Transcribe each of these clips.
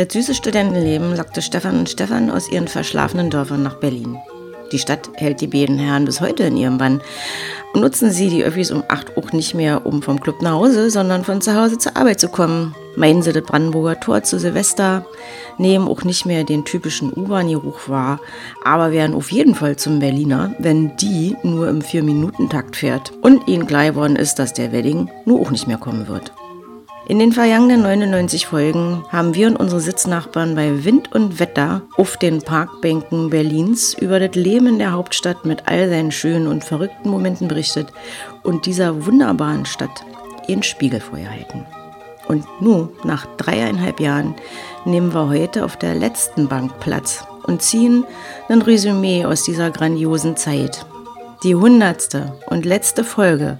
Das süße Studentenleben lockte Stefan und Stefan aus ihren verschlafenen Dörfern nach Berlin. Die Stadt hält die beiden Herren bis heute in ihrem Bann. Nutzen sie die Öffis um 8 Uhr nicht mehr, um vom Club nach Hause, sondern von zu Hause zur Arbeit zu kommen. Meinen sie das Brandenburger Tor zu Silvester, nehmen auch nicht mehr den typischen U-Bahn-Geruch wahr, aber werden auf jeden Fall zum Berliner, wenn die nur im 4-Minuten-Takt fährt. Und ihnen klar geworden ist, dass der Wedding nur auch nicht mehr kommen wird. In den vergangenen 99 Folgen haben wir und unsere Sitznachbarn bei Wind und Wetter auf den Parkbänken Berlins über das Leben in der Hauptstadt mit all seinen schönen und verrückten Momenten berichtet und dieser wunderbaren Stadt ihren Spiegel vorgehalten. Und nun, nach dreieinhalb Jahren, nehmen wir heute auf der letzten Bank Platz und ziehen ein Resümee aus dieser grandiosen Zeit. Die hundertste und letzte Folge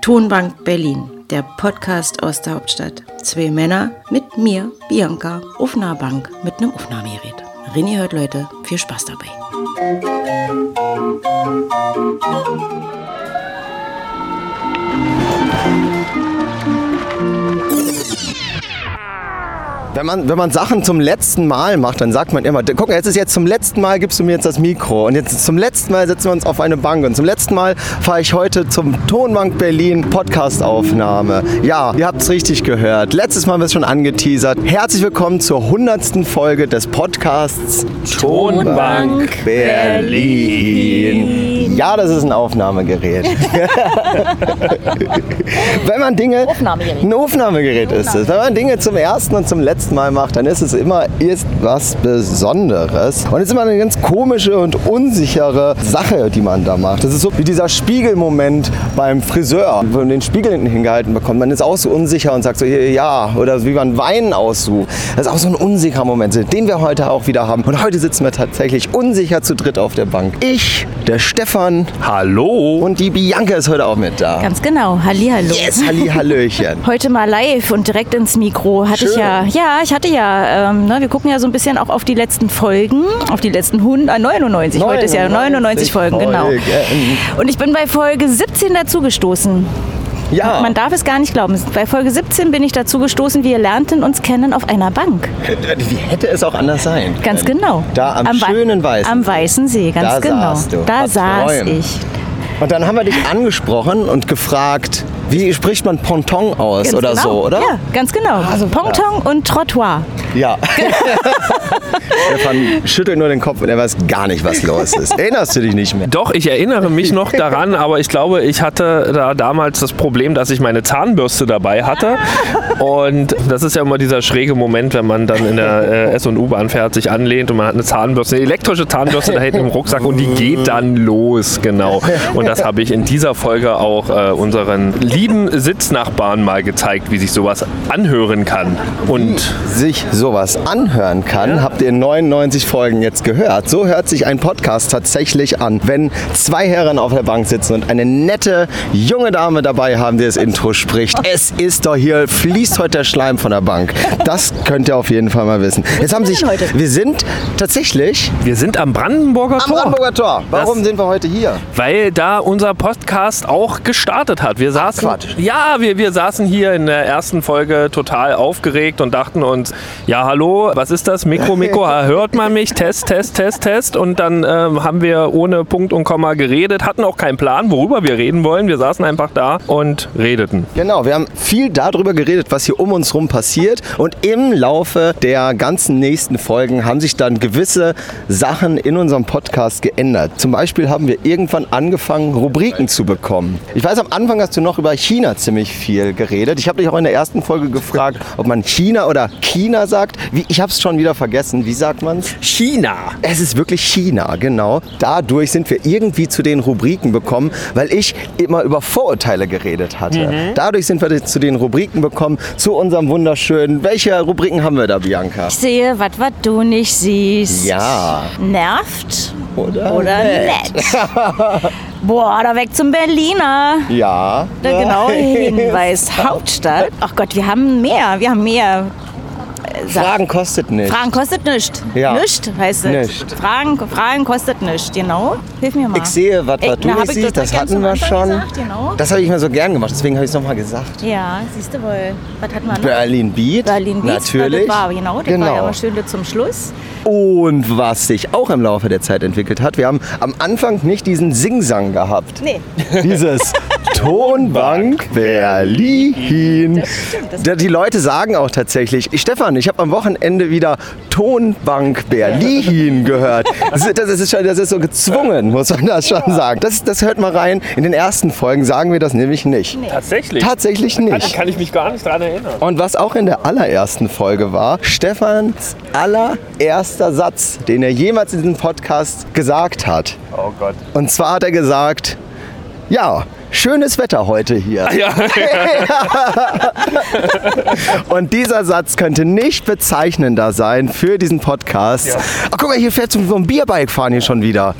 Tonbank Berlin der Podcast aus der Hauptstadt. Zwei Männer mit mir, Bianca, auf einer Bank mit einem Aufnahmegerät. Rini hört Leute, viel Spaß dabei. Wenn man, wenn man Sachen zum letzten Mal macht, dann sagt man immer, guck mal, jetzt ist jetzt zum letzten Mal gibst du mir jetzt das Mikro und jetzt zum letzten Mal setzen wir uns auf eine Bank und zum letzten Mal fahre ich heute zum Tonbank Berlin Podcastaufnahme. Ja, ihr habt es richtig gehört. Letztes Mal haben wir es schon angeteasert. Herzlich willkommen zur 100. Folge des Podcasts Tonbank Berlin. Ja, das ist ein Aufnahmegerät. wenn man Dinge... Aufnahmegerät. Ein Aufnahmegerät ist es. Wenn man Dinge zum ersten und zum letzten Mal macht, dann ist es immer ist was Besonderes. Und es ist immer eine ganz komische und unsichere Sache, die man da macht. Das ist so wie dieser Spiegelmoment beim Friseur, wo man den Spiegel hinten hingehalten bekommt. Man ist auch so unsicher und sagt so, ja, oder wie man Wein aussucht. Das ist auch so ein unsicherer Moment, den wir heute auch wieder haben. Und heute sitzen wir tatsächlich unsicher zu dritt auf der Bank. Ich, der Stefan Hallo. und die Bianca ist heute auch mit da. Ganz genau, Hallihallo. Yes, Halli, Hallöchen. Heute mal live und direkt ins Mikro. Hatte ich Schön. ja, ja, ich hatte ja, ähm, ne, wir gucken ja so ein bisschen auch auf die letzten Folgen, auf die letzten 100, äh, 99. Heute ist ja 99 Folgen, genau. Folgen. Und ich bin bei Folge 17 dazugestoßen. Ja, Man darf es gar nicht glauben. Bei Folge 17 bin ich dazu gestoßen, wir lernten uns kennen auf einer Bank. wie hätte es auch anders sein Ganz genau. Da am, Wei- schönen Weißen. Am Weißen See, ganz Da genau. saßt du. Da saß ich. Und dann haben wir dich angesprochen und gefragt, wie spricht man Ponton aus Ganz oder genau. so, oder? Ja, ganz genau. Also, Ponton und Trottoir. Ja. Stefan schüttelt nur den Kopf und er weiß gar nicht, was los ist. Erinnerst du dich nicht mehr? Doch, ich erinnere mich noch daran, aber ich glaube, ich hatte da damals das Problem, dass ich meine Zahnbürste dabei hatte. Und das ist ja immer dieser schräge Moment, wenn man dann in der äh, S- und U-Bahn fährt, sich anlehnt und man hat eine Zahnbürste, eine elektrische Zahnbürste da hinten im Rucksack und die geht dann los, genau. Und das habe ich in dieser Folge auch äh, unseren lieben Sitznachbarn mal gezeigt, wie sich sowas anhören kann. Und sich sowas anhören kann, habt ihr in 99 Folgen jetzt gehört. So hört sich ein Podcast tatsächlich an, wenn zwei Herren auf der Bank sitzen und eine nette junge Dame dabei haben, die das Intro spricht. Es ist doch hier, fließt heute der Schleim von der Bank. Das könnt ihr auf jeden Fall mal wissen. Jetzt haben sich, wir denn heute? wir sind tatsächlich wir sind am Brandenburger am Tor. Brandenburger Tor. Warum Das- sind wir heute hier? Weil da unser Podcast auch gestartet hat. Wir saßen, Quatsch. ja, wir, wir saßen hier in der ersten Folge total aufgeregt und dachten uns, ja, hallo, was ist das? Mikro, Mikro, hört man mich? Test, Test, Test, Test. Und dann ähm, haben wir ohne Punkt und Komma geredet, hatten auch keinen Plan, worüber wir reden wollen. Wir saßen einfach da und redeten. Genau, wir haben viel darüber geredet, was hier um uns rum passiert. Und im Laufe der ganzen nächsten Folgen haben sich dann gewisse Sachen in unserem Podcast geändert. Zum Beispiel haben wir irgendwann angefangen, Rubriken zu bekommen. Ich weiß, am Anfang hast du noch über China ziemlich viel geredet. Ich habe dich auch in der ersten Folge gefragt, ob man China oder China sagt. Wie, ich habe es schon wieder vergessen. Wie sagt man es? China. Es ist wirklich China, genau. Dadurch sind wir irgendwie zu den Rubriken bekommen, weil ich immer über Vorurteile geredet hatte. Dadurch sind wir zu den Rubriken bekommen, zu unserem wunderschönen. Welche Rubriken haben wir da, Bianca? Ich sehe, was was du nicht siehst. Ja. Nervt Oder? oder nett. Boah, da weg zum Berliner. Ja. Der genaue Hinweis. Hauptstadt. Ach Gott, wir haben mehr. Wir haben mehr. Fragen kostet nichts. Fragen kostet nichts. Ja. Nichts heißt es. Nicht. Fragen, Fragen kostet nichts, genau. Hilf mir mal. Ich sehe, was, was Ey, du nicht siehst, das ganz hatten wir schon. Gesagt, genau. Das habe ich mir so gern gemacht, deswegen habe ich es nochmal gesagt. Ja, siehst du wohl. Was hatten wir noch? Berlin Beat. Berlin Beats. Natürlich. Das war, genau, das war ja Genau. immer schön zum Schluss. Und was sich auch im Laufe der Zeit entwickelt hat, wir haben am Anfang nicht diesen Singsang gehabt. Nee. Dieses Tonbank Berlin. das Da- Die Leute sagen auch tatsächlich, Stefan, ich habe am Wochenende wieder Tonbank Berlin gehört. Das ist, das, ist schon, das ist so gezwungen, muss man das schon sagen. Das, das hört mal rein. In den ersten Folgen sagen wir das nämlich nicht. Tatsächlich. Tatsächlich Kann, nicht. kann ich mich gar nicht dran erinnern. Und was auch in der allerersten Folge war, Stefans allererster Satz, den er jemals in diesem Podcast gesagt hat. Oh Gott. Und zwar hat er gesagt, ja, schönes Wetter heute hier. Ja, Und dieser Satz könnte nicht bezeichnender sein für diesen Podcast. Ja. Ach, guck mal, hier fährt so ein Bierbike fahren hier schon wieder.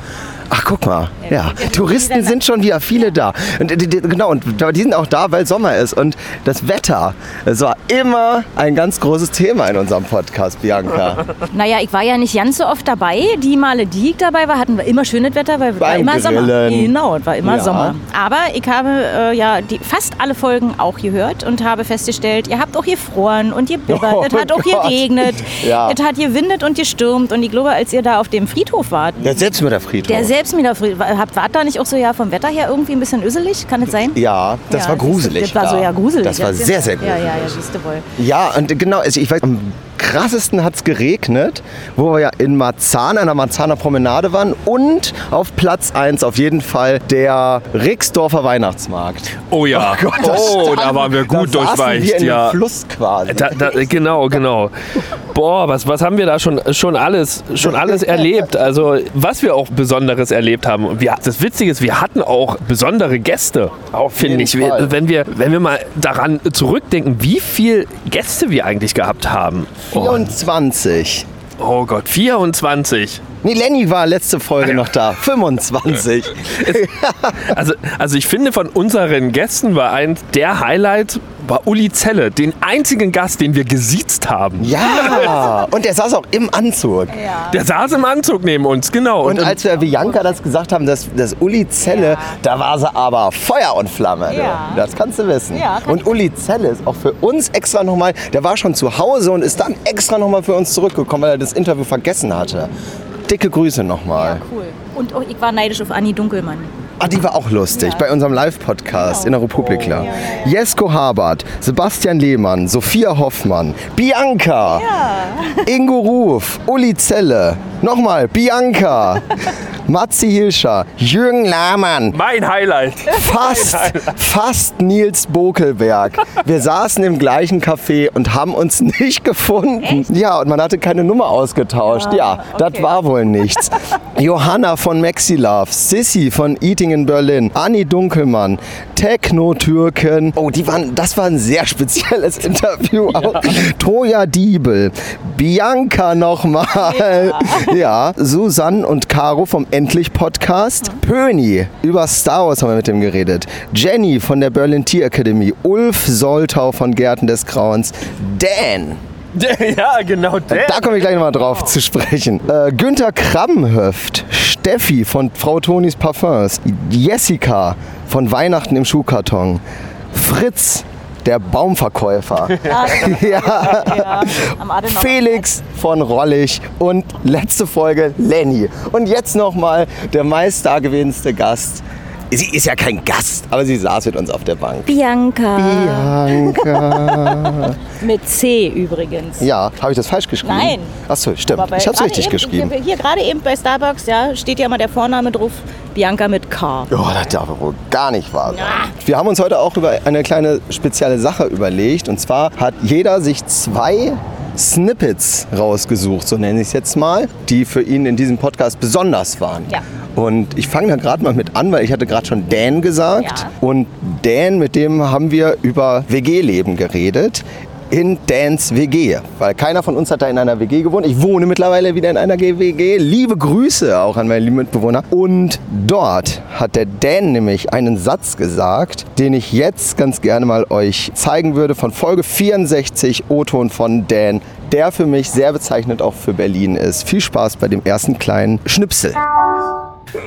Ach, guck mal. Ja, Touristen sind schon wieder viele da. Und die, die, genau, und die sind auch da, weil Sommer ist. Und das Wetter, es war immer ein ganz großes Thema in unserem Podcast, Bianca. Naja, ich war ja nicht ganz so oft dabei. Die Male, die ich dabei war, hatten wir immer schönes Wetter, weil es war immer Sommer. Grillen. Genau, es war immer Ja. Sommer. Aber ich habe äh, ja die, fast alle Folgen auch gehört und habe festgestellt, ihr habt auch gefroren und gebibbert. Oh es hat auch Gott. geregnet. Ja. Es hat gewindet und gestürmt. Und ich glaube, als ihr da auf dem Friedhof wart, Der selbst mit der Friedhof. der selbst wieder habt, wart da nicht auch so ja vom Wetter her irgendwie ein bisschen öselig? Kann es sein? ja, das Ja, war gruselig. Das war so da. ja gruselig. Das war sehr, sehr gruselig. Ja, ja, ja, siehst du wohl. Ja, und genau, also ich weiß, am krassesten hat es geregnet, wo wir ja in Marzahn, an der Marzahner Promenade waren und auf Platz 1 auf jeden Fall der Rixdorfer Weihnachtsmarkt. oh ja. Gott, da oh, da standen- waren wir gut da saßen wir durchweicht. in Ja. Fluss quasi. Da, da, genau, genau. Boah, was, was haben wir da schon, schon, alles, schon alles erlebt? Also, was wir auch Besonderes erlebt haben. Und Wir, das Witzige ist, wir hatten auch besondere Gäste, finde ich. Fall. wenn, wir, wenn wir mal daran zurückdenken, wie viele Gäste wir eigentlich gehabt haben. Oh, 24. oh Gott, 24. Nee, Lenny war letzte Folge Ah, ja. noch da. 25. Also, also ich finde, von unseren Gästen war eins der Highlight war Uli Zelle, den einzigen Gast, den wir gesiezt haben. ja, und er saß auch im Anzug. Der saß im Anzug neben uns, genau. Und als wir Bianca das gesagt haben, dass, dass Uli Zelle, Ja. da war sie aber Feuer und Flamme. Ja. Das kannst du wissen. Ja, kann und Uli Zelle ist auch für uns extra nochmal, der war schon zu Hause und ist dann extra nochmal für uns zurückgekommen, weil er das Interview vergessen hatte. Dicke Grüße nochmal. Cool. Und auch, ich war neidisch auf Anni Dunkelmann. Ah, die war auch lustig Ja. bei unserem Live-Podcast Genau. in der Republika. Jesko Habert, Sebastian Lehmann, Sophia Hoffmann, Bianca, Ingo Ruf, Uli Zelle, nochmal Bianca, Matzi Hilscher, Jürgen Lahmann, mein Highlight. fast, fast Nils Bokelberg. Wir saßen im gleichen Café und haben uns nicht gefunden. Ja, und man hatte keine Nummer ausgetauscht. Ja, das okay. war wohl nichts. Johanna von Maxi Love, Sissy von Eating in Berlin, Anni Dunkelmann, Techno-Türken. Oh, die waren, das war ein sehr spezielles Interview. Auch. Troja Diebel, Bianca nochmal. Ja. Susanne und Caro vom Endlich Podcast. Pöni, über Star Wars haben wir mit dem geredet. Jenny von der Berlin Tierakademie. Ulf Soltau von Gärten des Grauens. Dan. ja, genau der. Da komme ich gleich nochmal drauf zu sprechen. Äh, Günther Krabbenhöft, Steffi von Frau Tonis Parfums, Jessica von Weihnachten im Schuhkarton, Fritz, der Baumverkäufer, ja. Ja, am Adenauer. Felix von Rollig und letzte Folge Lenny. Und jetzt nochmal der meist dagewesenste Gast. Sie ist ja kein Gast, aber sie saß mit uns auf der Bank. Bianca. Bianca. Mit C übrigens. Ja, habe ich das falsch geschrieben? Nein. Achso, stimmt. Ich habe es richtig eben, geschrieben. Hier, hier gerade eben bei Starbucks ja, steht ja immer der Vorname drauf. Bianca mit K. Oh, das darf wohl gar nicht wahr sein. Ah. Wir haben uns heute auch über eine kleine spezielle Sache überlegt. Und zwar hat jeder sich zwei Snippets rausgesucht, so nenne ich es jetzt mal, die für ihn in diesem Podcast besonders waren. Ja. Und ich fange da gerade mal mit an, weil ich hatte gerade schon Dan gesagt. Ja. Und Dan, mit dem haben wir über WG-Leben geredet. In Dans WG, weil keiner von uns hat da in einer WG gewohnt. Ich wohne mittlerweile wieder in einer WG. Liebe Grüße auch an meine lieben Mitbewohner. Und dort hat der Dan nämlich einen Satz gesagt, den ich jetzt ganz gerne mal euch zeigen würde von Folge 64 O-Ton von Dan, der für mich sehr bezeichnend auch für Berlin ist. Viel Spaß bei dem ersten kleinen Schnipsel.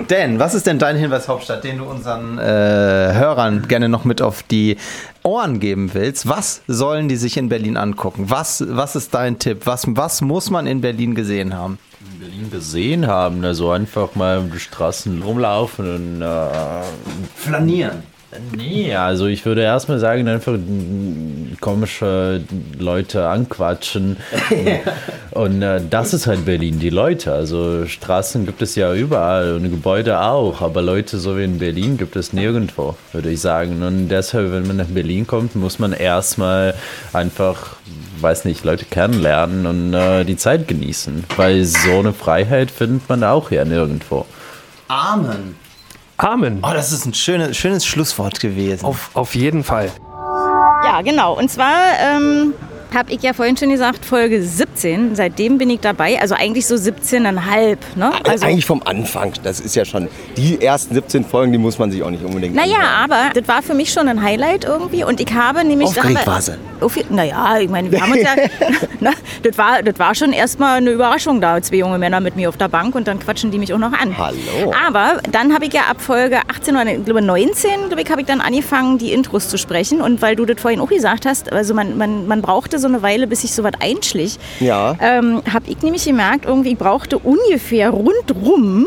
Dan, was ist denn dein Hinweis Hauptstadt, den du unseren äh, Hörern gerne noch mit auf die Ohren geben willst? Was sollen die sich in Berlin angucken? Was, was ist dein Tipp? Was, was muss man in Berlin gesehen haben? In Berlin gesehen haben, also einfach mal die Straßen rumlaufen und äh, Flanieren. Nee, also ich würde erstmal sagen, einfach komische Leute anquatschen. und, und äh, das ist halt Berlin, die Leute. Also Straßen gibt es ja überall und Gebäude auch, aber Leute so wie in Berlin gibt es nirgendwo, würde ich sagen. Und deshalb, wenn man nach Berlin kommt, muss man erstmal einfach, weiß nicht, Leute kennenlernen und äh, die Zeit genießen. Weil so eine Freiheit findet man auch ja nirgendwo. Amen. Amen. Oh, das ist ein schönes, schönes Schlusswort gewesen. Auf, auf jeden Fall. Ja, genau. Und zwar ähm, habe ich ja vorhin schon gesagt, Folge 17. Seitdem bin ich dabei. Also eigentlich so 17,5. Ne? Also, Eigentlich vom Anfang. Das ist ja schon die ersten 17 Folgen, die muss man sich auch nicht unbedingt naja, anhören. aber das war für mich schon ein Highlight irgendwie. Und ich habe nämlich. Aufgeregt war sie. Aufge- Naja, ich meine, wir haben uns ja. na, das, war, das war schon erstmal eine Überraschung da. Zwei junge Männer mit mir auf der Bank und dann quatschen die mich auch noch an. Hallo. Aber dann habe ich ja ab Folge 18 oder glaube 19, glaube ich, habe ich dann angefangen, die Intros zu sprechen. Und weil du das vorhin auch gesagt hast, also man, man, man brauchte so eine Weile, bis sich so was einschlich. Ja. Ähm, habe ich nämlich gemerkt, irgendwie ich brauchte ungefähr rundrum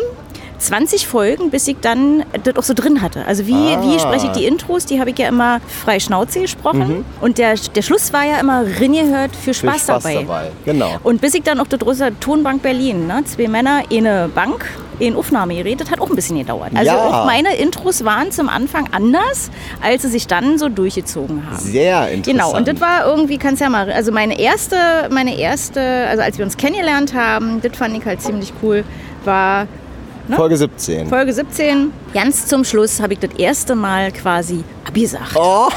20 Folgen, bis ich dann das auch so drin hatte. Also wie, Ah. wie spreche ich die Intros? Die habe ich ja immer frei Schnauze gesprochen. Und der, der Schluss war ja immer hört für Spaß, Spaß dabei. dabei. Genau. Und bis ich dann auch das große Tonbank Berlin, ne? zwei Männer, eine Bank, in Aufnahme geredet, hat auch ein bisschen gedauert. Also Ja. auch meine Intros waren zum Anfang anders, als sie sich dann so durchgezogen haben. Sehr interessant. Genau, und das war irgendwie, kannst ja mal, also meine erste, meine erste, also als wir uns kennengelernt haben, das fand ich halt ziemlich cool, war Folge 17. Folge 17. Ganz zum Schluss habe ich das erste Mal quasi abgesagt. Oh,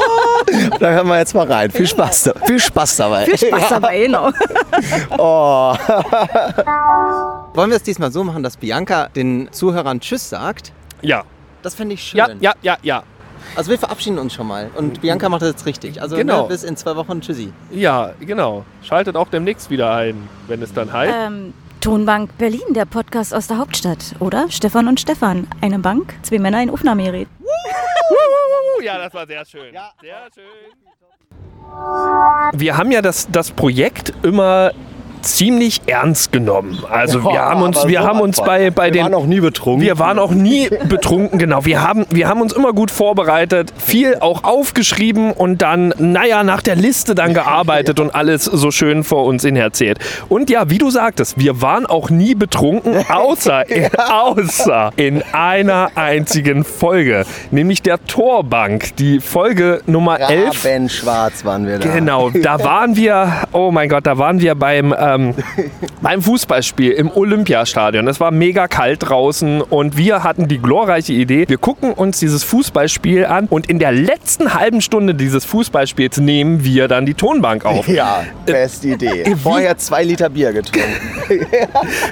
da hören wir jetzt mal rein. Viel Spaß, da- viel Spaß dabei. Viel Spaß dabei, genau. Oh. Wollen wir es diesmal so machen, dass Bianca den Zuhörern Tschüss sagt? Ja. Das fände ich schön. Ja, ja, ja, ja. Also wir verabschieden uns schon mal. Und Bianca macht das jetzt richtig. Also Genau. ne, bis in zwei Wochen Tschüssi. Ja, genau. Schaltet auch demnächst wieder ein, wenn es dann heißt. ähm, Tonbank Berlin, der Podcast aus der Hauptstadt, oder? Stefan und Stefan, eine Bank, zwei Männer in Aufnahmegerät. Ja, das war sehr schön. Sehr schön. Wir haben ja das, das Projekt immer ziemlich ernst genommen. Also wir haben uns, wir so haben uns bei, bei Wir den waren auch nie betrunken. wir waren auch nie betrunken, genau. Wir haben, wir haben uns immer gut vorbereitet, viel auch aufgeschrieben und dann, naja, nach der Liste dann gearbeitet und alles so schön vor uns hinherzählt. Und ja, wie du sagtest, wir waren auch nie betrunken, außer, außer in einer einzigen Folge, nämlich der Torbank, die Folge Nummer 11. Rabenschwarz waren wir da. Genau, da waren wir, oh mein Gott, da waren wir beim, ähm, beim Fußballspiel im Olympiastadion. Es war mega kalt draußen und wir hatten die glorreiche Idee, wir gucken uns dieses Fußballspiel an und in der letzten halben Stunde dieses Fußballspiels nehmen wir dann die Tonbank auf. Ja, beste Idee. Vorher zwei Liter Bier getrunken.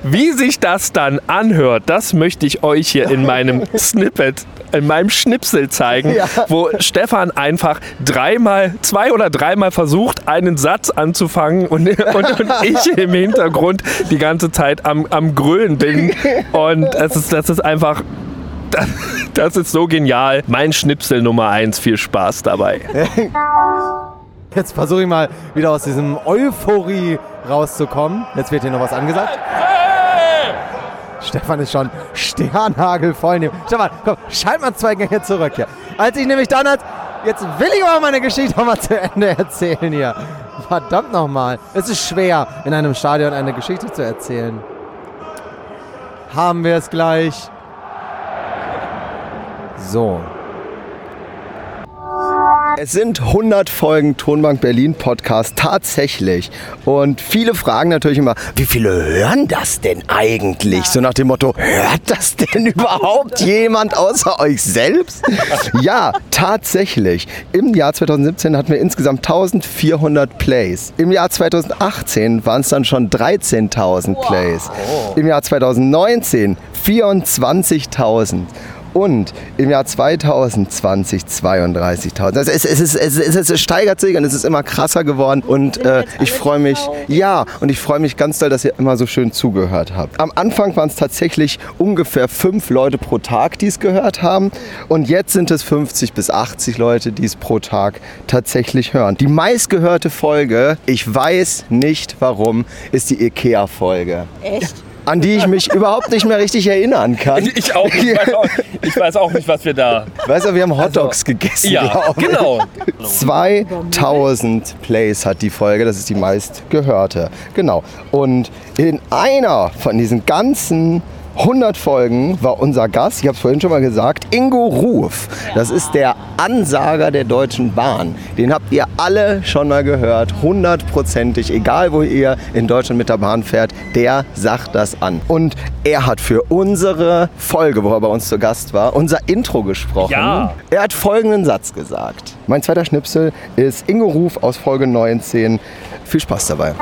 Wie sich das dann anhört, das möchte ich euch hier in meinem Snippet, in meinem Schnipsel zeigen, Ja. wo Stefan einfach dreimal, zwei oder dreimal versucht, einen Satz anzufangen und, und, und ich im Hintergrund die ganze Zeit am, am Grölen bin. Und es ist, das ist einfach. Das, das ist so genial. Mein Schnipsel Nummer eins. Viel Spaß dabei. Jetzt versuche ich mal wieder aus diesem Euphorie rauszukommen. Jetzt wird hier noch was angesagt. Stefan ist schon sternhagelvoll. in dem- Stefan, komm, schalt mal zwei Gänge zurück hier. Als ich nämlich dann als, jetzt will ich aber meine Geschichte noch mal zu Ende erzählen hier. Verdammt nochmal. Es ist schwer, in einem Stadion eine Geschichte zu erzählen. Haben wir es gleich. So. Es sind 100 Folgen Tonbank Berlin Podcast tatsächlich. Und viele fragen natürlich immer, wie viele hören das denn eigentlich? So nach dem Motto, hört das denn überhaupt jemand außer euch selbst? Ja, tatsächlich. Im Jahr 2017 hatten wir insgesamt 1400 Plays. Im Jahr 2018 waren es dann schon 13.000 Plays. Im Jahr 2019 24.000 und im Jahr 2020 32.000. Also es, es, es, es steigert sich und es ist immer krasser geworden und äh, ich freue mich, ja, und ich freue mich ganz doll, dass ihr immer so schön zugehört habt. Am Anfang waren es tatsächlich ungefähr fünf Leute pro Tag, die es gehört haben und jetzt sind es 50 bis 80 Leute, die es pro Tag tatsächlich hören. Die meistgehörte Folge, ich weiß nicht warum, ist die IKEA-Folge. Echt? An die ich mich überhaupt nicht mehr richtig erinnern kann. Ich auch, ich, weiß auch, ich weiß auch nicht, was wir da. Weißt du, wir haben Hotdogs gegessen. Ja, genau. 2000 Plays hat die Folge, das ist die meistgehörte. Genau. Und in einer von diesen ganzen 100 Folgen war unser Gast, ich habe es vorhin schon mal gesagt, Ingo Ruf. Das ist der Ansager der Deutschen Bahn. Den habt ihr alle schon mal gehört, hundertprozentig, egal wo ihr in Deutschland mit der Bahn fährt, der sagt das an. Und er hat für unsere Folge, wo er bei uns zu Gast war, unser Intro gesprochen. Ja. Er hat folgenden Satz gesagt. Mein zweiter Schnipsel ist Ingo Ruf aus Folge 19. Viel Spaß dabei.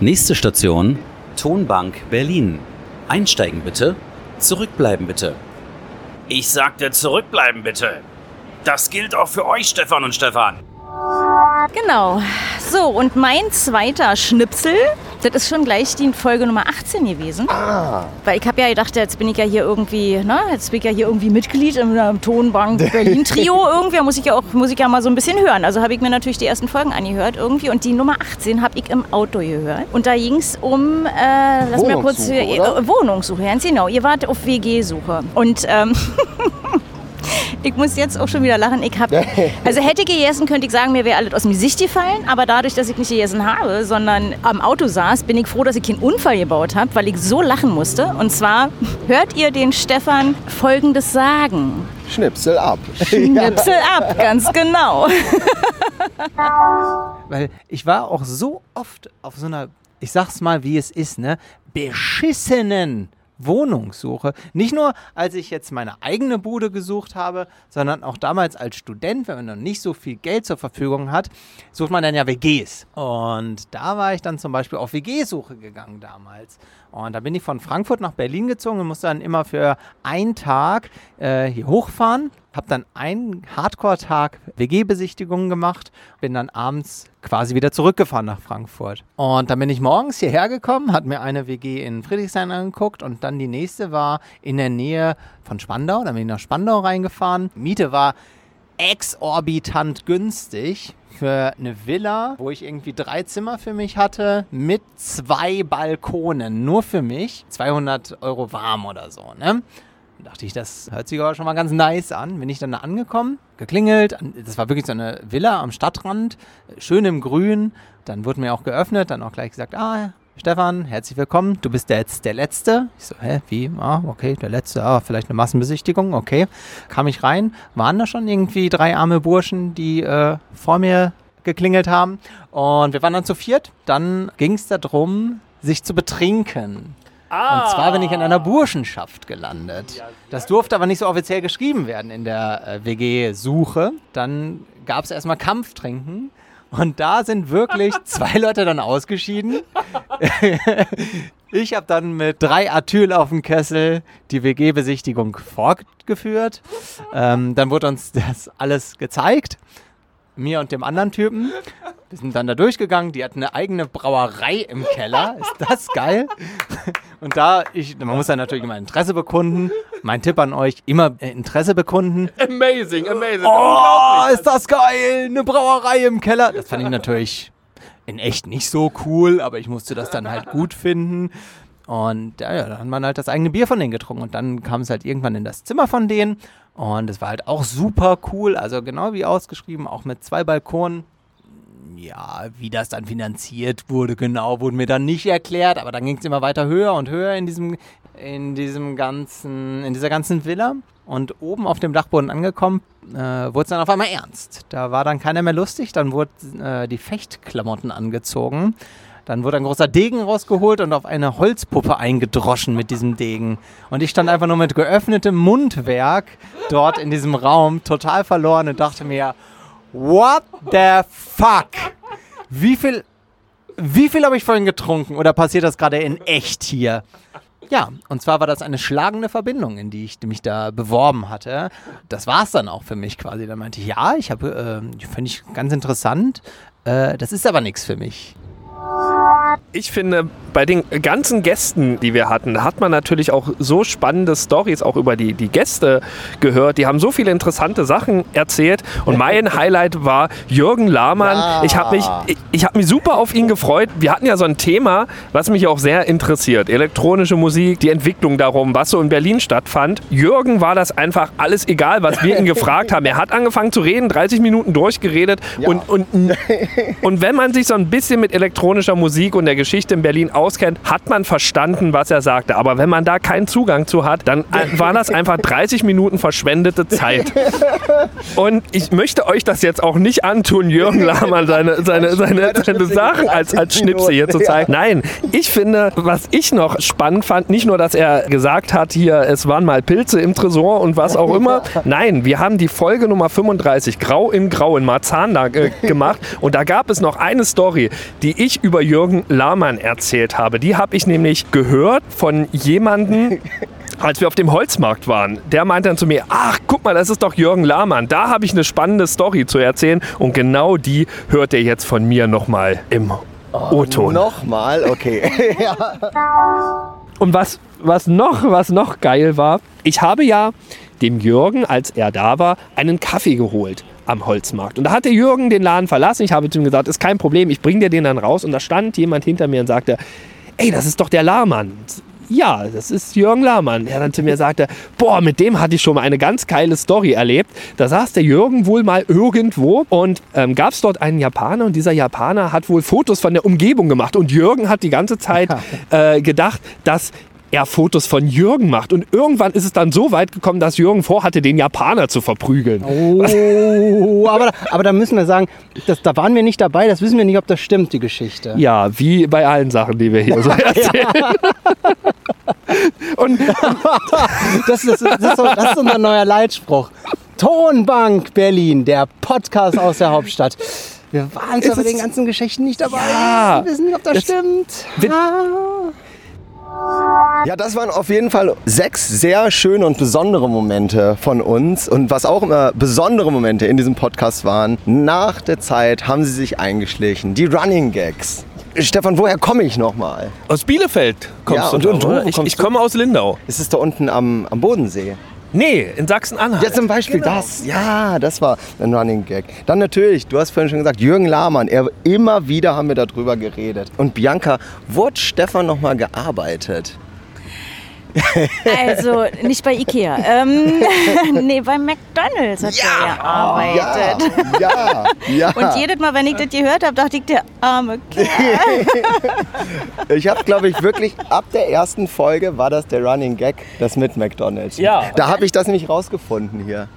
Nächste Station, Tonbank Berlin. Einsteigen bitte. Zurückbleiben bitte. Ich sagte zurückbleiben bitte. Das gilt auch für euch, Stefan und Stefan. Genau. So, und mein zweiter Schnipsel, das ist schon gleich die Folge Nummer 18 gewesen. Ah. Weil ich habe ja gedacht, jetzt bin ich ja hier irgendwie, ne, jetzt bin ich ja hier irgendwie Mitglied im äh, Tonbank Berlin Trio. irgendwie muss ich ja auch, muss ich ja mal so ein bisschen hören. Also habe ich mir natürlich die ersten Folgen angehört irgendwie und die Nummer 18 habe ich im Auto gehört. Und da ging es um, äh, lass mir kurz, Wohnungssuche, äh? Wohnungssuche, ganz genau. Ihr wart auf WG-Suche. Und, ähm, Ich muss jetzt auch schon wieder lachen. Ich hab, also hätte ich gegessen, könnte ich sagen, mir wäre alles aus dem Gesicht gefallen. Aber dadurch, dass ich nicht gegessen habe, sondern am Auto saß, bin ich froh, dass ich keinen Unfall gebaut habe, weil ich so lachen musste. Und zwar hört ihr den Stefan Folgendes sagen. Schnipsel ab. Schnipsel ab, ganz genau. Weil ich war auch so oft auf so einer, ich sag's mal, wie es ist, ne, beschissenen Wohnungssuche. Nicht nur, als ich jetzt meine eigene Bude gesucht habe, sondern auch damals als Student, wenn man noch nicht so viel Geld zur Verfügung hat, sucht man dann ja WGs. Und da war ich dann zum Beispiel auf WG-Suche gegangen damals. Und da bin ich von Frankfurt nach Berlin gezogen und musste dann immer für einen Tag äh, hier hochfahren. Habe dann einen Hardcore-Tag WG-Besichtigungen gemacht, bin dann abends quasi wieder zurückgefahren nach Frankfurt. Und dann bin ich morgens hierher gekommen, hat mir eine WG in Friedrichshain angeguckt und dann die nächste war in der Nähe von Spandau. Dann bin ich nach Spandau reingefahren. Miete war exorbitant günstig für eine Villa, wo ich irgendwie drei Zimmer für mich hatte, mit zwei Balkonen, nur für mich. 200 Euro warm oder so, ne? Da dachte ich, das hört sich aber schon mal ganz nice an. Bin ich dann da angekommen, geklingelt. Das war wirklich so eine Villa am Stadtrand, schön im Grün. Dann wurde mir auch geöffnet, dann auch gleich gesagt, ah, Stefan, herzlich willkommen. Du bist jetzt der Letzte. Ich so, hä, wie? Ah, okay, der Letzte. Ah, vielleicht eine Massenbesichtigung, okay. Kam ich rein, waren da schon irgendwie drei arme Burschen, die äh, vor mir geklingelt haben. Und wir waren dann zu viert. Dann ging es darum, sich zu betrinken. Und zwar bin ich in einer Burschenschaft gelandet. Das durfte aber nicht so offiziell geschrieben werden in der äh, WG-Suche. Dann gab es erstmal Kampftrinken. Und da sind wirklich zwei Leute dann ausgeschieden. Ich habe dann mit drei Atyl auf dem Kessel die WG-Besichtigung fortgeführt. Ähm, dann wurde uns das alles gezeigt. Mir und dem anderen Typen. Wir sind dann da durchgegangen. Die hatten eine eigene Brauerei im Keller. Ist das geil? Und da, ich, man muss dann natürlich immer Interesse bekunden. Mein Tipp an euch, immer äh, Interesse bekunden. Amazing, amazing. Oh, ist das geil! Eine Brauerei im Keller. Das fand ich natürlich in echt nicht so cool, aber ich musste das dann halt gut finden. Und ja, ja, dann hat man halt das eigene Bier von denen getrunken. Und dann kam es halt irgendwann in das Zimmer von denen. Und es war halt auch super cool. Also genau wie ausgeschrieben, auch mit zwei Balkonen. Ja, wie das dann finanziert wurde, genau, wurde mir dann nicht erklärt. Aber dann ging es immer weiter höher und höher in diesem in diesem ganzen, in dieser ganzen Villa. Und oben auf dem Dachboden angekommen, äh, wurde es dann auf einmal ernst. Da war dann keiner mehr lustig, dann wurden äh, die Fechtklamotten angezogen. Dann wurde ein großer Degen rausgeholt und auf eine Holzpuppe eingedroschen mit diesem Degen. Und ich stand einfach nur mit geöffnetem Mundwerk dort in diesem Raum, total verloren und dachte mir, what the fuck? Wie viel, wie viel habe ich vorhin getrunken? Oder passiert das gerade in echt hier? Ja, und zwar war das eine schlagende Verbindung, in die ich mich da beworben hatte. Das war es dann auch für mich quasi. Dann meinte ich, ja, ich habe, äh, finde ich ganz interessant. Äh, das ist aber nichts für mich. Ich finde, bei den ganzen Gästen, die wir hatten, hat man natürlich auch so spannende Stories auch über die, die Gäste gehört. Die haben so viele interessante Sachen erzählt. Und mein Highlight war Jürgen Lahmann. Ja. Ich habe mich, ich, ich hab mich super auf ihn gefreut. Wir hatten ja so ein Thema, was mich auch sehr interessiert. Elektronische Musik, die Entwicklung darum, was so in Berlin stattfand. Jürgen war das einfach alles egal, was wir ihn gefragt haben. Er hat angefangen zu reden, 30 Minuten durchgeredet. Und, und, und wenn man sich so ein bisschen mit elektronischer Musik und der Geschichte in Berlin auskennt, hat man verstanden, was er sagte. Aber wenn man da keinen Zugang zu hat, dann äh, waren das einfach 30 Minuten verschwendete Zeit. Und ich möchte euch das jetzt auch nicht antun, Jürgen Lahmann seine, seine, seine, seine Sachen als, als Schnipse hier zu zeigen. Nein, ich finde, was ich noch spannend fand, nicht nur, dass er gesagt hat, hier, es waren mal Pilze im Tresor und was auch immer. Nein, wir haben die Folge Nummer 35, Grau in Grau in Marzahn da, äh, gemacht. Und da gab es noch eine Story, die ich über Jürgen Lahmann erzählt habe. Die habe ich nämlich gehört von jemandem, als wir auf dem Holzmarkt waren. Der meinte dann zu mir, ach, guck mal, das ist doch Jürgen Lahmann. Da habe ich eine spannende Story zu erzählen. Und genau die hört ihr jetzt von mir nochmal im O-Ton. Nochmal, okay. ja. Und was, was, noch, was noch geil war, ich habe ja dem Jürgen, als er da war, einen Kaffee geholt am Holzmarkt. Und da hat der Jürgen den Laden verlassen. Ich habe zu ihm gesagt, ist kein Problem, ich bringe dir den dann raus. Und da stand jemand hinter mir und sagte, ey, das ist doch der Lahmann. Ja, das ist Jürgen Lahmann. Der dann zu mir sagte, boah, mit dem hatte ich schon mal eine ganz geile Story erlebt. Da saß der Jürgen wohl mal irgendwo und ähm, gab es dort einen Japaner und dieser Japaner hat wohl Fotos von der Umgebung gemacht. Und Jürgen hat die ganze Zeit äh, gedacht, dass er Fotos von Jürgen macht. Und irgendwann ist es dann so weit gekommen, dass Jürgen vorhatte, den Japaner zu verprügeln. Oh, aber, aber da müssen wir sagen, das, da waren wir nicht dabei, das wissen wir nicht, ob das stimmt, die Geschichte. Ja, wie bei allen Sachen, die wir hier so erzählen. Und Das ist, das, ist so, das ist unser neuer Leitspruch. Tonbank Berlin, der Podcast aus der Hauptstadt. Wir waren zwar bei den ganzen Geschichten nicht dabei. Ja. Wir wissen nicht, ob das, Das- stimmt. Ah. Ja, das waren auf jeden Fall sechs sehr schöne und besondere Momente von uns. Und was auch immer besondere Momente in diesem Podcast waren, nach der Zeit haben sie sich eingeschlichen. Die Running Gags. Stefan, woher komme ich nochmal? aus Bielefeld kommst Ja, du, und- und wo oder? Ich, ich du? komme aus Lindau. Ist es da unten am, am Bodensee? Nee, in Sachsen-Anhalt. Ja, zum Beispiel das. Ja, das war ein Running Gag. Dann natürlich, du hast vorhin schon gesagt, Jürgen Lahmann. Er, immer wieder haben wir darüber geredet. Und Bianca, wo hat Stefan nochmal gearbeitet? Also nicht bei Ikea. Ähm, nee, bei McDonalds hat er gearbeitet. Ja, ja. Und jedes Mal, wenn ich das gehört habe, dachte ich, der arme Kerl. Ich habe, glaube ich, wirklich ab der ersten Folge war das der Running Gag, das mit McDonalds. Ja. Da habe ich das nämlich rausgefunden hier.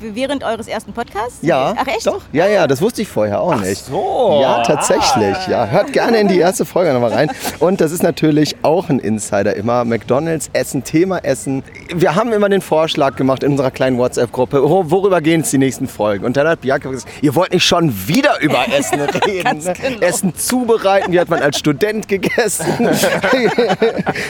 Während eures ersten Podcasts? Ja. Ach echt? Doch. Ja, ja, das wusste ich vorher auch nicht. so. Ja, tatsächlich. Ja, hört gerne in die erste Folge nochmal rein. Und das ist natürlich auch ein Insider immer. McDonalds Essen, Thema Essen. Wir haben immer den Vorschlag gemacht in unserer kleinen WhatsApp-Gruppe, wo- worüber gehen es die nächsten Folgen? Und dann hat Bianca gesagt, ihr wollt nicht schon wieder über Essen reden. ne? Essen zubereiten, wie hat man als Student gegessen?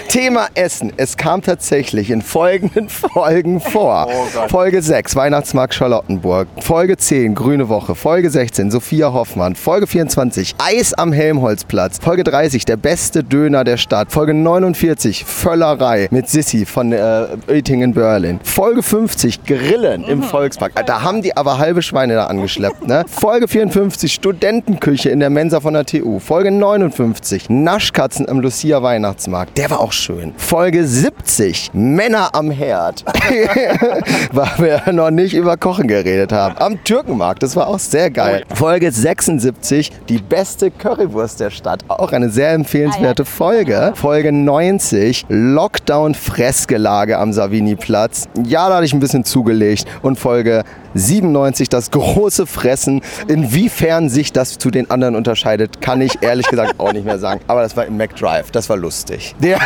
Thema Essen. Es kam tatsächlich in folgenden Folgen vor. Folge 6, Weihnachtsmarkt Charlottenburg. Folge 10, Grüne Woche. Folge 16, Sophia Hoffmann. Folge 24, Eis am Helmholtzplatz. Folge 30, der beste Döner der Stadt. Folge 49, Völlerei mit Sissi von äh, in Berlin. Folge 50, Grillen im Volkspark. Da haben die aber halbe Schweine da angeschleppt. Ne? Folge 54, Studentenküche in der Mensa von der TU. Folge 59, Naschkatzen am Lucia Weihnachtsmarkt. Der war auch schön. Folge 70, Männer am Herd. Waren wir noch nicht über Kochen geredet haben. Am Türkenmarkt, das war auch sehr geil. Folge 76, die beste Currywurst der Stadt. Auch eine sehr empfehlenswerte Folge. Folge 90, Lockdown-Fressgelage am Savini-Platz. Ja, da hatte ich ein bisschen zugelegt. Und Folge 97, das große Fressen. Inwiefern sich das zu den anderen unterscheidet, kann ich ehrlich gesagt auch nicht mehr sagen. Aber das war im McDrive, das war lustig. Ja.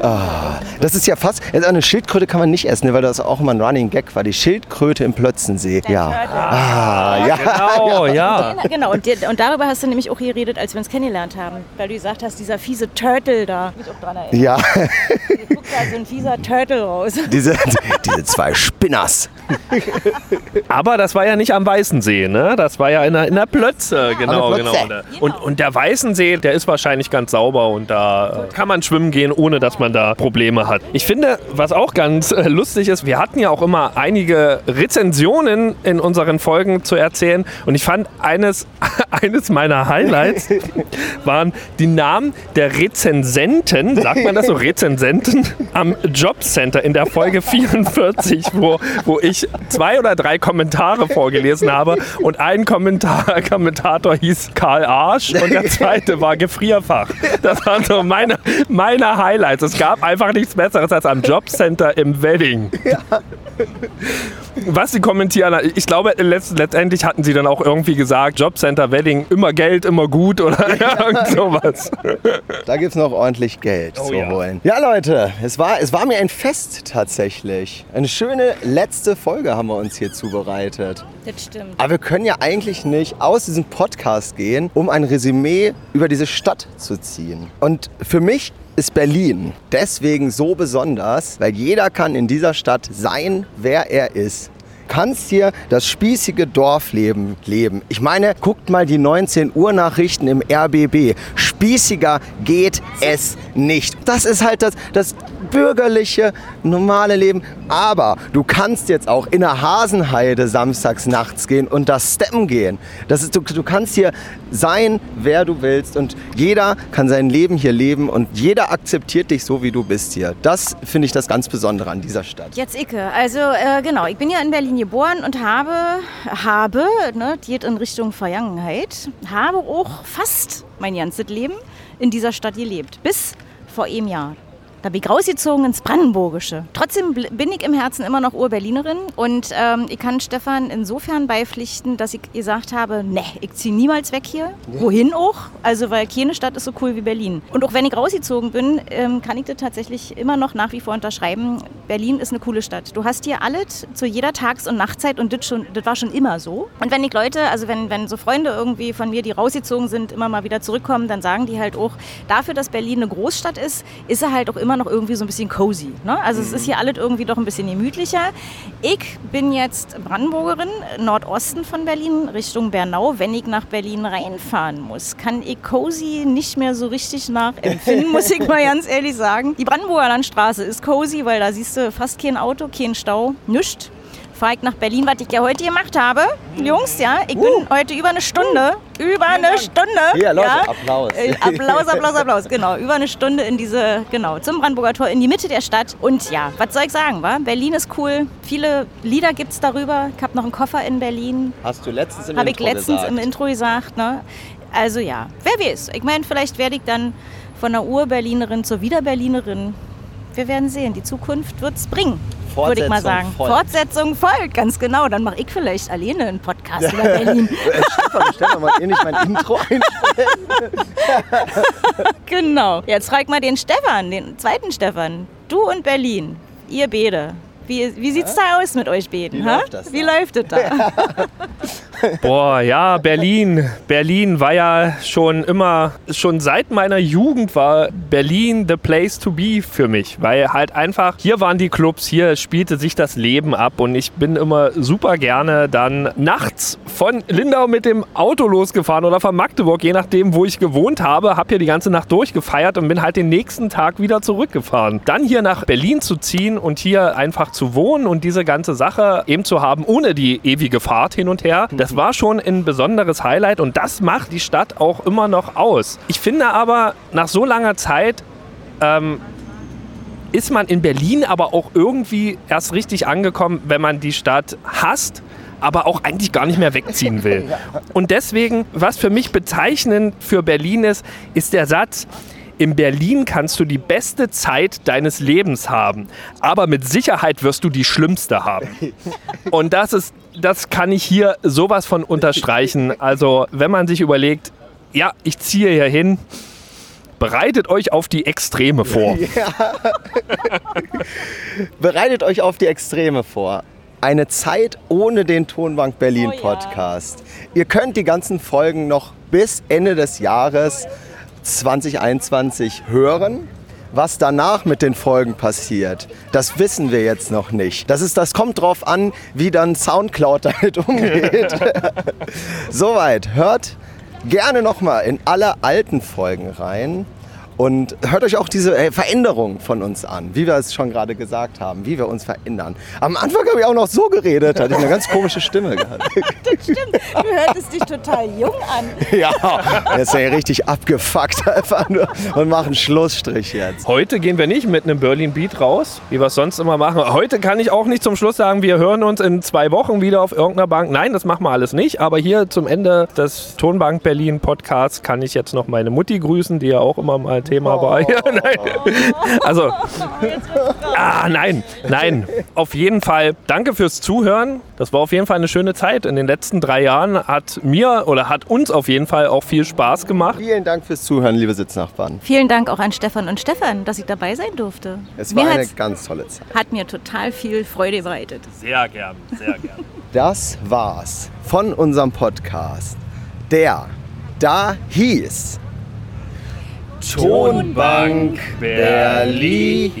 Ah, das ist ja fast, also eine Schildkröte kann man nicht essen, ne, weil das auch immer ein Running Gag war. Die Schildkröte im Plötzensee. Ja. Ah, ja. Genau, ja. Genau, und, dir, und darüber hast du nämlich auch geredet, als wir uns kennengelernt haben. Weil du gesagt hast, dieser fiese Turtle da. Ich mich auch dran erinnern. Ja, Hier guckt da so ein fieser Turtle raus. diese, diese zwei Spinners. Aber das war ja nicht am Weißensee, ne? Das war ja in der, in der Plötze, genau, der Plötze. genau. Und, und der Weißensee, der ist wahrscheinlich ganz sauber und da äh, kann man schwimmen gehen, ohne dass man da Probleme hat. Ich finde, was auch ganz äh, lustig ist, wir hatten ja auch immer einige Rezensionen in unseren Folgen zu erzählen und ich fand eines, eines meiner Highlights waren die Namen der Rezensenten, sagt man das so, Rezensenten am Jobcenter in der Folge 44, wo, wo ich zwei oder drei Kommentare vorgelesen habe und ein Kommentar, Kommentator hieß Karl Arsch und der zweite war Gefrierfach. Das waren so meine, meine Highlights. Es gab einfach nichts Besseres als am Jobcenter im Wedding. Was sie kommentieren, ich glaube, letzt, letztendlich hatten sie dann auch irgendwie gesagt, Jobcenter Wedding, immer Geld, immer gut oder irgend sowas. Da gibt es noch ordentlich Geld Oh zu ja. holen. Ja, Leute, es war, es war mir ein Fest tatsächlich. Eine schöne letzte Folge haben wir uns hier zubereitet. Das stimmt. Aber wir können ja eigentlich nicht aus diesem Podcast gehen, um ein Resümee über diese Stadt zu ziehen. Und für mich ist Berlin deswegen so besonders, weil jeder kann in dieser Stadt sein, wer er ist. Kannst hier das spießige Dorfleben leben. Ich meine, guckt mal die 19 Uhr Nachrichten im RBB. Spießiger geht es nicht. Das ist halt das, das bürgerliche, normale Leben. Aber du kannst jetzt auch in der Hasenheide samstags nachts gehen und das Steppen gehen. Das ist, du, du kannst hier sein, wer du willst und jeder kann sein Leben hier leben und jeder akzeptiert dich so, wie du bist hier. Das finde ich das ganz Besondere an dieser Stadt. Jetzt Icke. Also äh, genau, ich bin ja in Berlin geboren und habe, habe, ne, geht in Richtung Vergangenheit, habe auch fast mein ganzes Leben in dieser Stadt gelebt. Bis vor einem Jahr. Da bin ich rausgezogen ins Brandenburgische. Trotzdem bin ich im Herzen immer noch Ur-Berlinerin und ähm, ich kann Stefan insofern beipflichten, dass ich gesagt habe, ne, ich ziehe niemals weg hier. Wohin auch? Also, weil keine Stadt ist so cool wie Berlin. Und auch wenn ich rausgezogen bin, ähm, kann ich das tatsächlich immer noch nach wie vor unterschreiben. Berlin ist eine coole Stadt. Du hast hier alles zu jeder Tages- und Nachtzeit und das war schon immer so. Und wenn ich Leute, also wenn, wenn so Freunde irgendwie von mir, die rausgezogen sind, immer mal wieder zurückkommen, dann sagen die halt auch, dafür, dass Berlin eine Großstadt ist, ist er halt auch immer noch irgendwie so ein bisschen cozy. Ne? Also es ist hier alles irgendwie doch ein bisschen gemütlicher. Ich bin jetzt Brandenburgerin, Nordosten von Berlin, Richtung Bernau. Wenn ich nach Berlin reinfahren muss, kann ich cozy nicht mehr so richtig nachempfinden, muss ich mal ganz ehrlich sagen. Die Brandenburger Landstraße ist cozy, weil da siehst du fast kein Auto, kein Stau, nichts. Fahre ich nach Berlin, was ich ja heute gemacht habe. Jungs, ja, ich bin heute über eine Stunde, über eine Stunde. Hier, Leute, ja, Applaus. äh, Applaus, Applaus, Applaus. Genau, über eine Stunde in diese, genau, zum Brandenburger Tor, in die Mitte der Stadt. Und ja, was soll ich sagen, wa? Berlin ist cool. Viele Lieder gibt es darüber. Ich habe noch einen Koffer in Berlin. Hast du letztens im Habe ich Intro letztens gesagt. im Intro gesagt. Ne? Also ja, wer weiß. Ich meine, vielleicht werde ich dann von der Ur-Berlinerin zur Wieder-Berlinerin. Wir werden sehen. Die Zukunft wird es bringen. Würde ich mal sagen. folgt. Fortsetzung folgt, ganz genau. Dann mache ich vielleicht alleine einen Podcast über Berlin. Äh, Stefan, Stefan, wollt ihr nicht mein Intro ein? Genau. Jetzt frag mal den Stefan, den zweiten Stefan. Du und Berlin, ihr beide. Wie, wie sieht's da aus mit euch beiden? Wie ha? läuft das Wie da? läuft es da? Boah, ja, Berlin. Berlin war ja schon immer, schon seit meiner Jugend war Berlin the place to be für mich. Weil halt einfach, hier waren die Clubs, hier spielte sich das Leben ab und ich bin immer super gerne dann nachts von Lindau mit dem Auto losgefahren oder von Magdeburg, je nachdem, wo ich gewohnt habe, hab hier die ganze Nacht durchgefeiert und bin halt den nächsten Tag wieder zurückgefahren. Dann hier nach Berlin zu ziehen und hier einfach zu wohnen und diese ganze Sache eben zu haben, ohne die ewige Fahrt hin und her, das war schon ein besonderes Highlight und das macht die Stadt auch immer noch aus. Ich finde aber, nach so langer Zeit ähm, ist man in Berlin aber auch irgendwie erst richtig angekommen, wenn man die Stadt hasst aber auch eigentlich gar nicht mehr wegziehen will. Und deswegen, was für mich bezeichnend für Berlin ist, ist der Satz, in Berlin kannst du die beste Zeit deines Lebens haben, aber mit Sicherheit wirst du die schlimmste haben. Und das ist, das kann ich hier sowas von unterstreichen. Also, wenn man sich überlegt, ja, ich ziehe hier hin, bereitet euch auf die Extreme vor. Ja. Bereitet euch auf die Extreme vor. Eine Zeit ohne den Tonbank Berlin Oh ja. Podcast. Ihr könnt die ganzen Folgen noch bis Ende des Jahres 2021 hören. Was danach mit den Folgen passiert, das wissen wir jetzt noch nicht. Das, ist, das kommt drauf an, wie dann Soundcloud damit umgeht. Soweit, hört gerne nochmal in alle alten Folgen rein und hört euch auch diese äh, Veränderung von uns an, wie wir es schon gerade gesagt haben, wie wir uns verändern. Am Anfang habe ich auch noch so geredet, hatte ich eine ganz komische Stimme gehabt. Stimmt, du hörtest dich total jung an. ja, jetzt ist ja richtig abgefuckt einfach nur und machen Schlussstrich jetzt. Heute gehen wir nicht mit einem Berlin Beat raus, wie wir es sonst immer machen. Heute kann ich auch nicht zum Schluss sagen, wir hören uns in zwei Wochen wieder auf irgendeiner Bank. Nein, das machen wir alles nicht. Aber hier zum Ende des Tonbank Berlin Podcasts kann ich jetzt noch meine Mutti grüßen, die ja auch immer mal Thema war. Ja, nein. Also, ah, nein, nein. Auf jeden Fall danke fürs Zuhören. Das war auf jeden Fall eine schöne Zeit. In den letzten drei Jahren hat mir oder hat uns auf jeden Fall auch viel Spaß gemacht. Vielen Dank fürs Zuhören, liebe Sitznachbarn. Vielen Dank auch an Stefan und Stefan, dass ich dabei sein durfte. Es mir war eine hat's- ganz tolle Zeit. hat mir total viel Freude bereitet. Sehr gern, sehr gern. Das war's von unserem Podcast, der da hieß Tonbank Berlin.